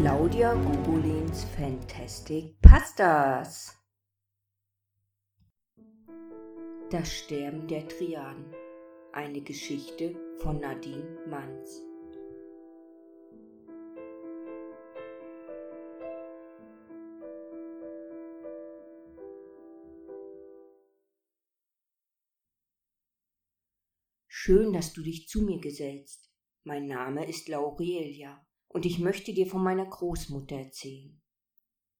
Claudia Gugolins Fantastic Pastas. Das Sterben der Triaden. Eine Geschichte von Nadine Manz. Schön, dass du dich zu mir gesellst. Mein Name ist Laurelia und ich möchte dir von meiner Großmutter erzählen.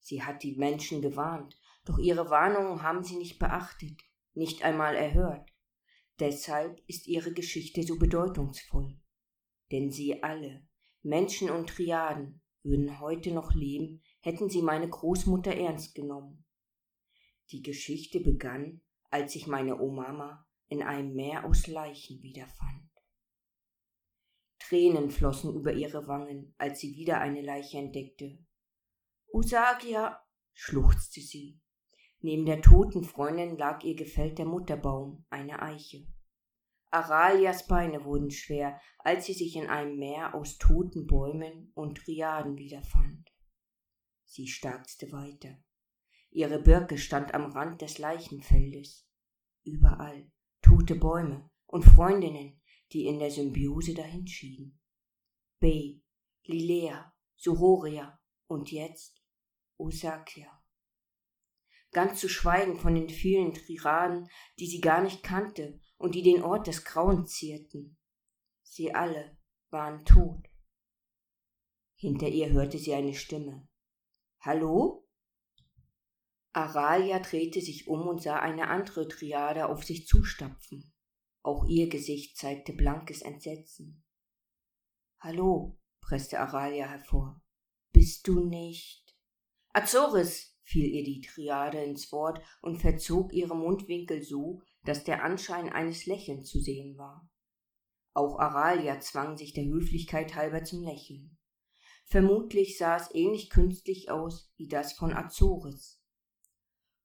Sie hat die Menschen gewarnt, doch ihre Warnungen haben sie nicht beachtet, nicht einmal erhört. Deshalb ist ihre Geschichte so bedeutungsvoll. Denn sie alle, Menschen und Triaden, würden heute noch leben, hätten sie meine Großmutter ernst genommen. Die Geschichte begann, als sich meine Omama in einem Meer aus Leichen wiederfand. Tränen flossen über ihre Wangen, als sie wieder eine Leiche entdeckte. Usagia, schluchzte sie. Neben der toten Freundin lag ihr gefällter Mutterbaum, eine Eiche. Aralias Beine wurden schwer, als sie sich in einem Meer aus toten Bäumen und Triaden wiederfand. Sie starzte weiter. Ihre Birke stand am Rand des Leichenfeldes. Überall tote Bäume und Freundinnen, die in der Symbiose dahinschieden. B, Lilea, Suroria und jetzt Osakya. Ganz zu schweigen von den vielen Triraden, die sie gar nicht kannte und die den Ort des Grauens zierten. Sie alle waren tot. Hinter ihr hörte sie eine Stimme. Hallo? Aralia drehte sich um und sah eine andere Triade auf sich zustapfen. Auch ihr Gesicht zeigte blankes Entsetzen. Hallo, presste Aralia hervor. Bist du nicht? Azoris, fiel ihr die Triade ins Wort und verzog ihre Mundwinkel so, dass der Anschein eines Lächelns zu sehen war. Auch Aralia zwang sich der Höflichkeit halber zum Lächeln. Vermutlich sah es ähnlich künstlich aus wie das von Azoris.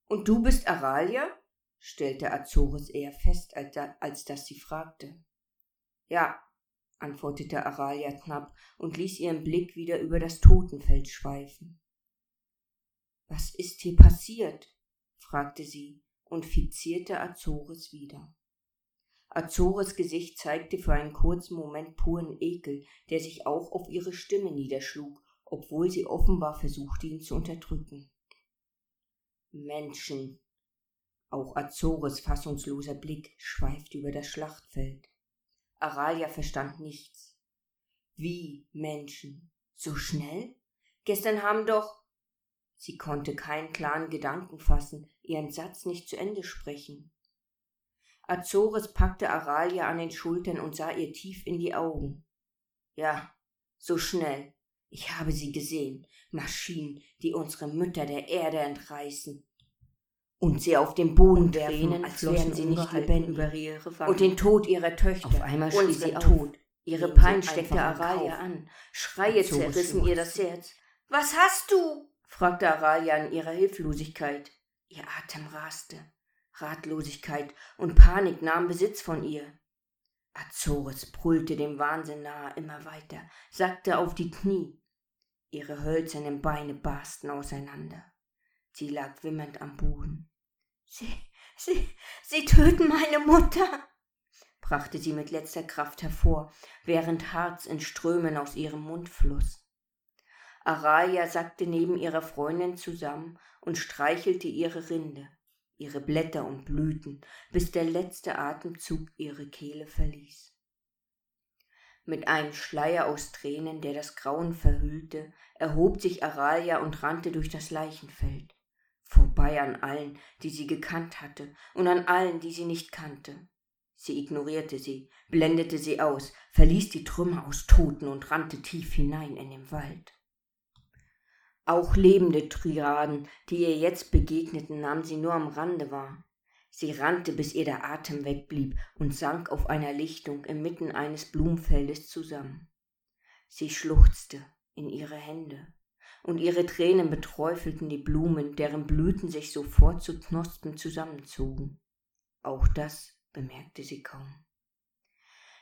Und du bist Aralia? Stellte Azores eher fest, als, als dass sie fragte. Ja, antwortete Aralia knapp und ließ ihren Blick wieder über das Totenfeld schweifen. Was ist hier passiert? fragte sie und fixierte Azores wieder. Azores Gesicht zeigte für einen kurzen Moment puren Ekel, der sich auch auf ihre Stimme niederschlug, obwohl sie offenbar versuchte, ihn zu unterdrücken. Menschen, auch Azores fassungsloser Blick schweifte über das Schlachtfeld. Aralia verstand nichts. Wie Menschen? So schnell? Gestern haben doch. Sie konnte keinen klaren Gedanken fassen, ihren Satz nicht zu Ende sprechen. Azores packte Aralia an den Schultern und sah ihr tief in die Augen. Ja, so schnell. Ich habe sie gesehen. Maschinen, die unsere Mütter der Erde entreißen und sie auf den Boden werfen, als wären sie nicht lebendig, über ihre und den Tod ihrer Töchter. Auf einmal schrie sie Tod. Ihre Pein steckte Aralia an. Schreie zerrissen ihr das Herz. Was hast du? fragte Aralia in ihrer Hilflosigkeit. Ihr Atem raste. Ratlosigkeit und Panik nahmen Besitz von ihr. Azores brüllte dem Wahnsinn nahe immer weiter, sackte auf die Knie. Ihre hölzernen Beine barsten auseinander. Sie lag wimmernd am Boden. Sie, Sie, Sie töten meine Mutter, brachte sie mit letzter Kraft hervor, während Harz in Strömen aus ihrem Mund floss. Araya sackte neben ihrer Freundin zusammen und streichelte ihre Rinde, ihre Blätter und Blüten, bis der letzte Atemzug ihre Kehle verließ. Mit einem Schleier aus Tränen, der das Grauen verhüllte, erhob sich Aralia und rannte durch das Leichenfeld vorbei an allen, die sie gekannt hatte, und an allen, die sie nicht kannte. Sie ignorierte sie, blendete sie aus, verließ die Trümmer aus Toten und rannte tief hinein in den Wald. Auch lebende Triaden, die ihr jetzt begegneten, nahm sie nur am Rande wahr. Sie rannte, bis ihr der Atem wegblieb und sank auf einer Lichtung inmitten eines Blumenfeldes zusammen. Sie schluchzte in ihre Hände, und ihre Tränen beträufelten die Blumen, deren Blüten sich sofort zu Knospen zusammenzogen. Auch das bemerkte sie kaum.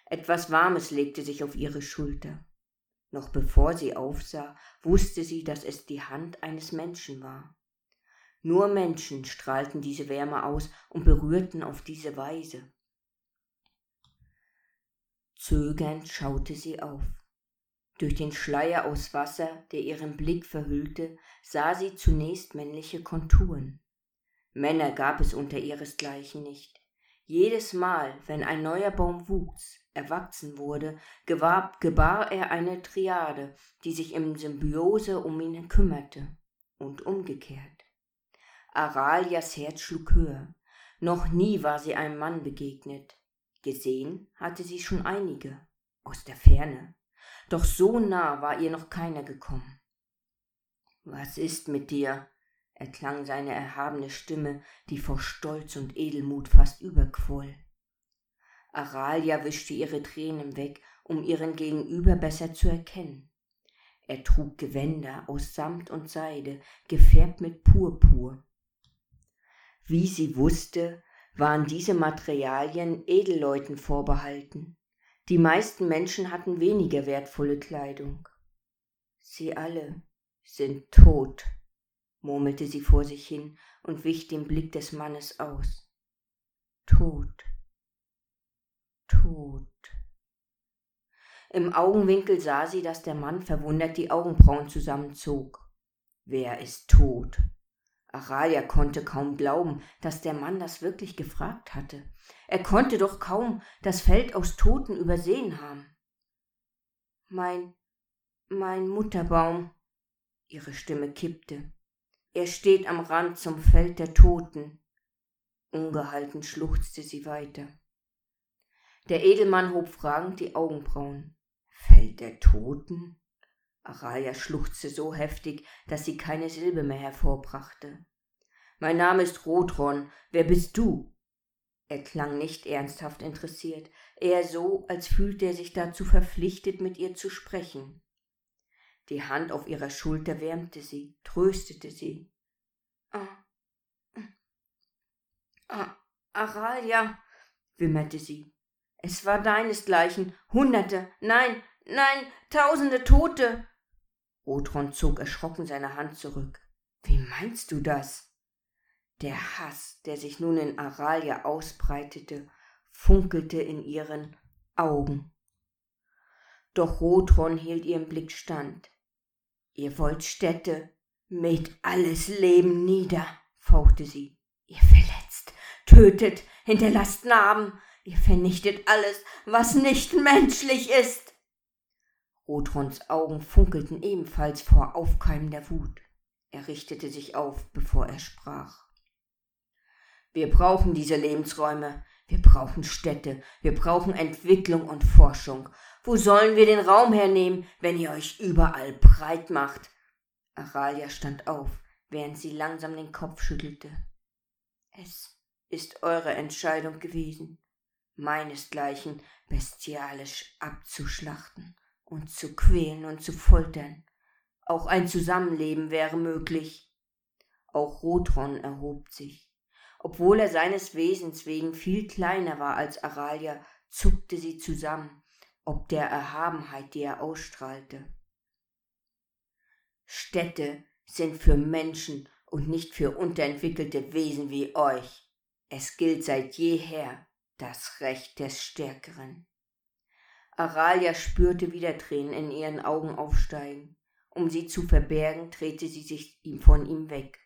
Etwas Warmes legte sich auf ihre Schulter. Noch bevor sie aufsah, wusste sie, dass es die Hand eines Menschen war. Nur Menschen strahlten diese Wärme aus und berührten auf diese Weise. Zögernd schaute sie auf. Durch den Schleier aus Wasser, der ihren Blick verhüllte, sah sie zunächst männliche Konturen. Männer gab es unter ihresgleichen nicht. Jedes Mal, wenn ein neuer Baum wuchs, erwachsen wurde, gebar, gebar er eine Triade, die sich im Symbiose um ihn kümmerte, und umgekehrt. Aralias Herz schlug höher. Noch nie war sie einem Mann begegnet. Gesehen hatte sie schon einige, aus der Ferne. Doch so nah war ihr noch keiner gekommen. Was ist mit dir? erklang seine erhabene Stimme, die vor Stolz und Edelmut fast überquoll. Aralia wischte ihre Tränen weg, um ihren Gegenüber besser zu erkennen. Er trug Gewänder aus Samt und Seide, gefärbt mit Purpur. Wie sie wusste, waren diese Materialien Edelleuten vorbehalten. Die meisten Menschen hatten weniger wertvolle Kleidung. Sie alle sind tot, murmelte sie vor sich hin und wich dem Blick des Mannes aus. Tot. Tot. Im Augenwinkel sah sie, dass der Mann verwundert die Augenbrauen zusammenzog. Wer ist tot? Aralia konnte kaum glauben, dass der Mann das wirklich gefragt hatte. Er konnte doch kaum das Feld aus Toten übersehen haben. Mein, mein Mutterbaum. Ihre Stimme kippte. Er steht am Rand zum Feld der Toten. Ungehalten schluchzte sie weiter. Der Edelmann hob fragend die Augenbrauen. Feld der Toten? Araya schluchzte so heftig, dass sie keine Silbe mehr hervorbrachte. Mein Name ist Rotron. Wer bist du? Er klang nicht ernsthaft interessiert, eher so, als fühlte er sich dazu verpflichtet, mit ihr zu sprechen. Die Hand auf ihrer Schulter wärmte sie, tröstete sie. Ah, ah, Aralia, wimmerte sie. Es war deinesgleichen. Hunderte, nein, nein, tausende Tote. Otron zog erschrocken seine Hand zurück. Wie meinst du das? Der Hass, der sich nun in Aralia ausbreitete, funkelte in ihren Augen. Doch Rotron hielt ihren Blick stand. Ihr wollt Städte mit alles Leben nieder, fauchte sie. Ihr verletzt, tötet, hinterlasst Narben, ihr vernichtet alles, was nicht menschlich ist. Rotrons Augen funkelten ebenfalls vor aufkeimender Wut. Er richtete sich auf, bevor er sprach. Wir brauchen diese Lebensräume, wir brauchen Städte, wir brauchen Entwicklung und Forschung. Wo sollen wir den Raum hernehmen, wenn ihr euch überall breit macht? Aralia stand auf, während sie langsam den Kopf schüttelte. Es ist eure Entscheidung gewesen, meinesgleichen bestialisch abzuschlachten und zu quälen und zu foltern. Auch ein Zusammenleben wäre möglich. Auch Rotron erhob sich. Obwohl er seines Wesens wegen viel kleiner war als Aralia, zuckte sie zusammen, ob der Erhabenheit, die er ausstrahlte. Städte sind für Menschen und nicht für unterentwickelte Wesen wie euch. Es gilt seit jeher das Recht des Stärkeren. Aralia spürte wieder Tränen in ihren Augen aufsteigen. Um sie zu verbergen, drehte sie sich von ihm weg.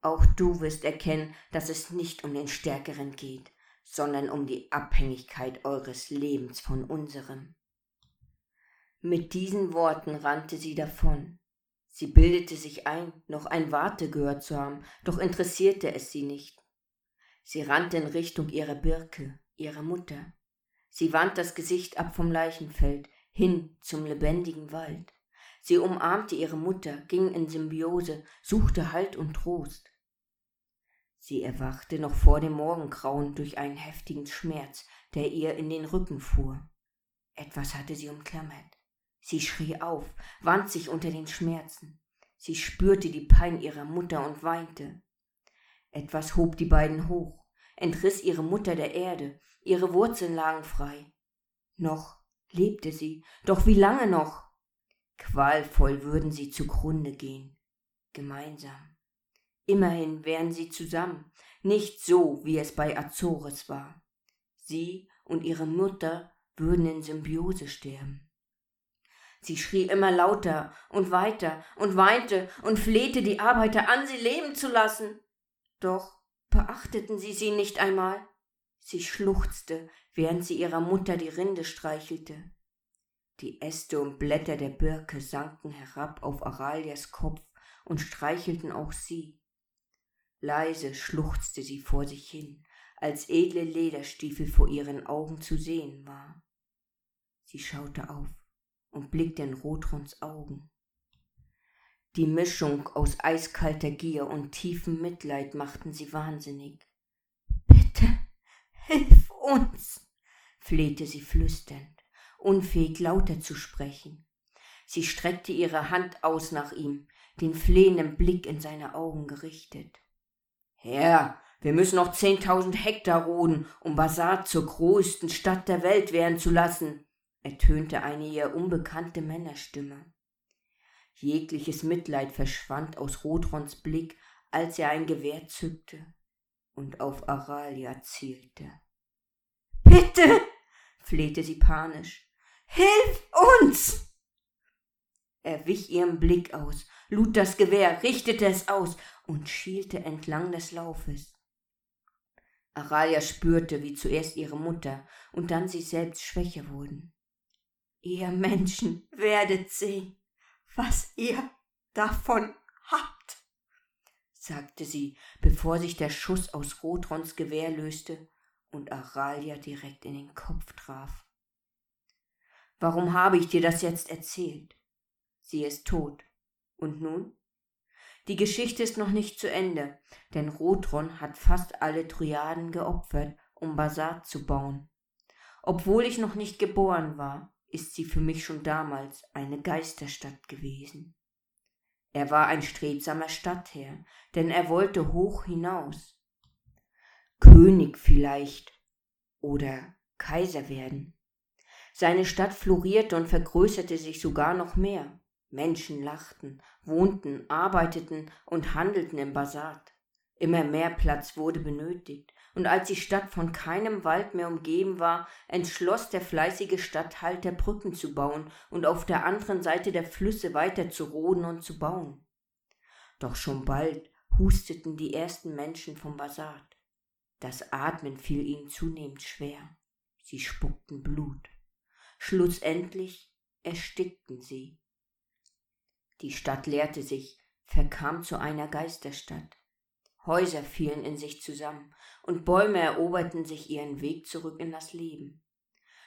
Auch du wirst erkennen, dass es nicht um den Stärkeren geht, sondern um die Abhängigkeit eures Lebens von unserem. Mit diesen Worten rannte sie davon. Sie bildete sich ein, noch ein Warte gehört zu haben, doch interessierte es sie nicht. Sie rannte in Richtung ihrer Birke, ihrer Mutter. Sie wand das Gesicht ab vom Leichenfeld, hin zum lebendigen Wald. Sie umarmte ihre Mutter, ging in Symbiose, suchte Halt und Trost. Sie erwachte noch vor dem Morgengrauen durch einen heftigen Schmerz, der ihr in den Rücken fuhr. Etwas hatte sie umklammert. Sie schrie auf, wand sich unter den Schmerzen. Sie spürte die Pein ihrer Mutter und weinte. Etwas hob die beiden hoch, entriss ihre Mutter der Erde, ihre Wurzeln lagen frei. Noch lebte sie, doch wie lange noch? Qualvoll würden sie zugrunde gehen, gemeinsam. Immerhin wären sie zusammen, nicht so, wie es bei Azores war. Sie und ihre Mutter würden in Symbiose sterben. Sie schrie immer lauter und weiter und weinte und flehte die Arbeiter an, sie leben zu lassen. Doch beachteten sie sie nicht einmal. Sie schluchzte, während sie ihrer Mutter die Rinde streichelte. Die Äste und Blätter der Birke sanken herab auf Aralias Kopf und streichelten auch sie. Leise schluchzte sie vor sich hin, als edle Lederstiefel vor ihren Augen zu sehen war. Sie schaute auf und blickte in Rotrons Augen. Die Mischung aus eiskalter Gier und tiefem Mitleid machten sie wahnsinnig. Hilf uns, flehte sie flüsternd, unfähig lauter zu sprechen. Sie streckte ihre Hand aus nach ihm, den flehenden Blick in seine Augen gerichtet. Herr, wir müssen noch zehntausend Hektar roden, um Basar zur größten Stadt der Welt werden zu lassen, ertönte eine ihr unbekannte Männerstimme. Jegliches Mitleid verschwand aus Rotrons Blick, als er ein Gewehr zückte und auf Aralia zielte. Bitte, flehte sie panisch, hilf uns! Er wich ihrem Blick aus, lud das Gewehr, richtete es aus und schielte entlang des Laufes. Aralia spürte, wie zuerst ihre Mutter und dann sie selbst schwächer wurden. Ihr Menschen werdet sehen, was ihr davon sagte sie, bevor sich der Schuss aus Rotrons Gewehr löste und Aralia direkt in den Kopf traf. Warum habe ich dir das jetzt erzählt? Sie ist tot. Und nun? Die Geschichte ist noch nicht zu Ende, denn Rotron hat fast alle Triaden geopfert, um Basar zu bauen. Obwohl ich noch nicht geboren war, ist sie für mich schon damals eine Geisterstadt gewesen. Er war ein strebsamer Stadtherr, denn er wollte hoch hinaus. König vielleicht oder Kaiser werden. Seine Stadt florierte und vergrößerte sich sogar noch mehr. Menschen lachten, wohnten, arbeiteten und handelten im Basat. Immer mehr Platz wurde benötigt, und als die Stadt von keinem Wald mehr umgeben war, entschloss der fleißige Statthalter Brücken zu bauen und auf der anderen Seite der Flüsse weiter zu roden und zu bauen. Doch schon bald husteten die ersten Menschen vom Basat. Das Atmen fiel ihnen zunehmend schwer. Sie spuckten Blut. Schlussendlich erstickten sie. Die Stadt leerte sich, verkam zu einer Geisterstadt. Häuser fielen in sich zusammen, und Bäume eroberten sich ihren Weg zurück in das Leben.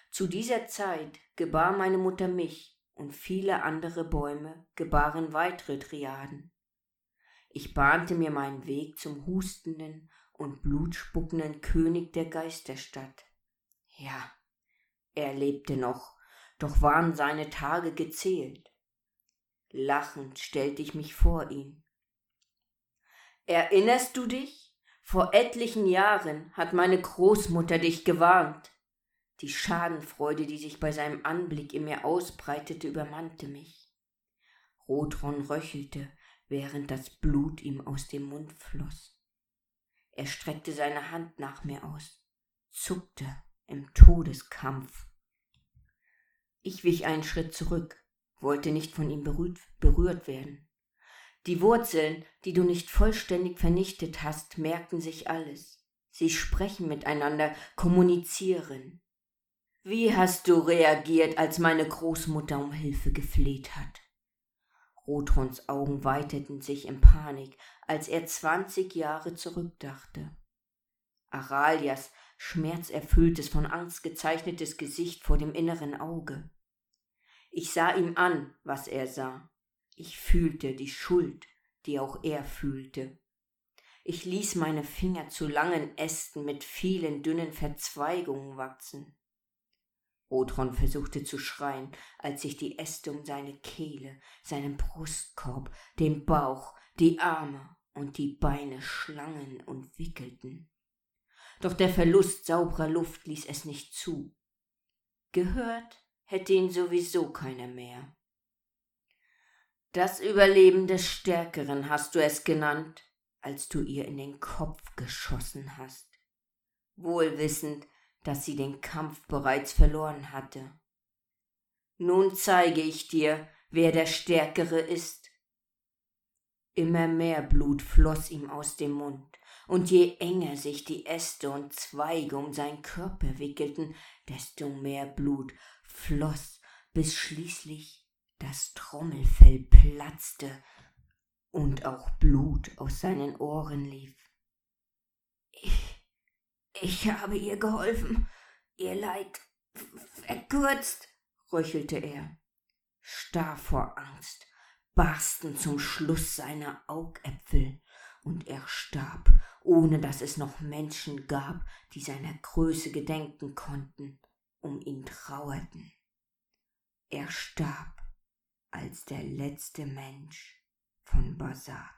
Zu dieser Zeit gebar meine Mutter mich, und viele andere Bäume gebaren weitere Triaden. Ich bahnte mir meinen Weg zum hustenden und blutspuckenden König der Geisterstadt. Ja, er lebte noch, doch waren seine Tage gezählt. Lachend stellte ich mich vor ihn. Erinnerst du dich? Vor etlichen Jahren hat meine Großmutter dich gewarnt. Die Schadenfreude, die sich bei seinem Anblick in mir ausbreitete, übermannte mich. Rotron röchelte, während das Blut ihm aus dem Mund floss. Er streckte seine Hand nach mir aus, zuckte im Todeskampf. Ich wich einen Schritt zurück, wollte nicht von ihm berührt, werden. Die Wurzeln, die du nicht vollständig vernichtet hast, merken sich alles. Sie sprechen miteinander, kommunizieren. Wie hast du reagiert, als meine Großmutter um Hilfe gefleht hat? Rotrons Augen weiteten sich in Panik, als er zwanzig Jahre zurückdachte. Aralias schmerzerfülltes, von Angst gezeichnetes Gesicht vor dem inneren Auge. Ich sah ihm an, was er sah. Ich fühlte die Schuld, die auch er fühlte. Ich ließ meine Finger zu langen Ästen mit vielen dünnen Verzweigungen wachsen. Rotron versuchte zu schreien, als sich die Äste um seine Kehle, seinen Brustkorb, den Bauch, die Arme und die Beine schlangen und wickelten. Doch der Verlust sauberer Luft ließ es nicht zu. Gehört hätte ihn sowieso keiner mehr. Das Überleben des Stärkeren hast du es genannt, als du ihr in den Kopf geschossen hast, wohl wissend, dass sie den Kampf bereits verloren hatte. Nun zeige ich dir, wer der Stärkere ist. Immer mehr Blut floss ihm aus dem Mund, und je enger sich die Äste und Zweige um seinen Körper wickelten, desto mehr Blut floss, bis schließlich das Trommelfell platzte und auch Blut aus seinen Ohren lief. Ich, ich habe ihr geholfen, ihr Leid verkürzt, röchelte er. Starr vor Angst barsten zum Schluss seine Augäpfel, und er starb, ohne dass es noch Menschen gab, die seiner Größe gedenken konnten, um ihn trauerten. Er starb als der letzte Mensch von Basat.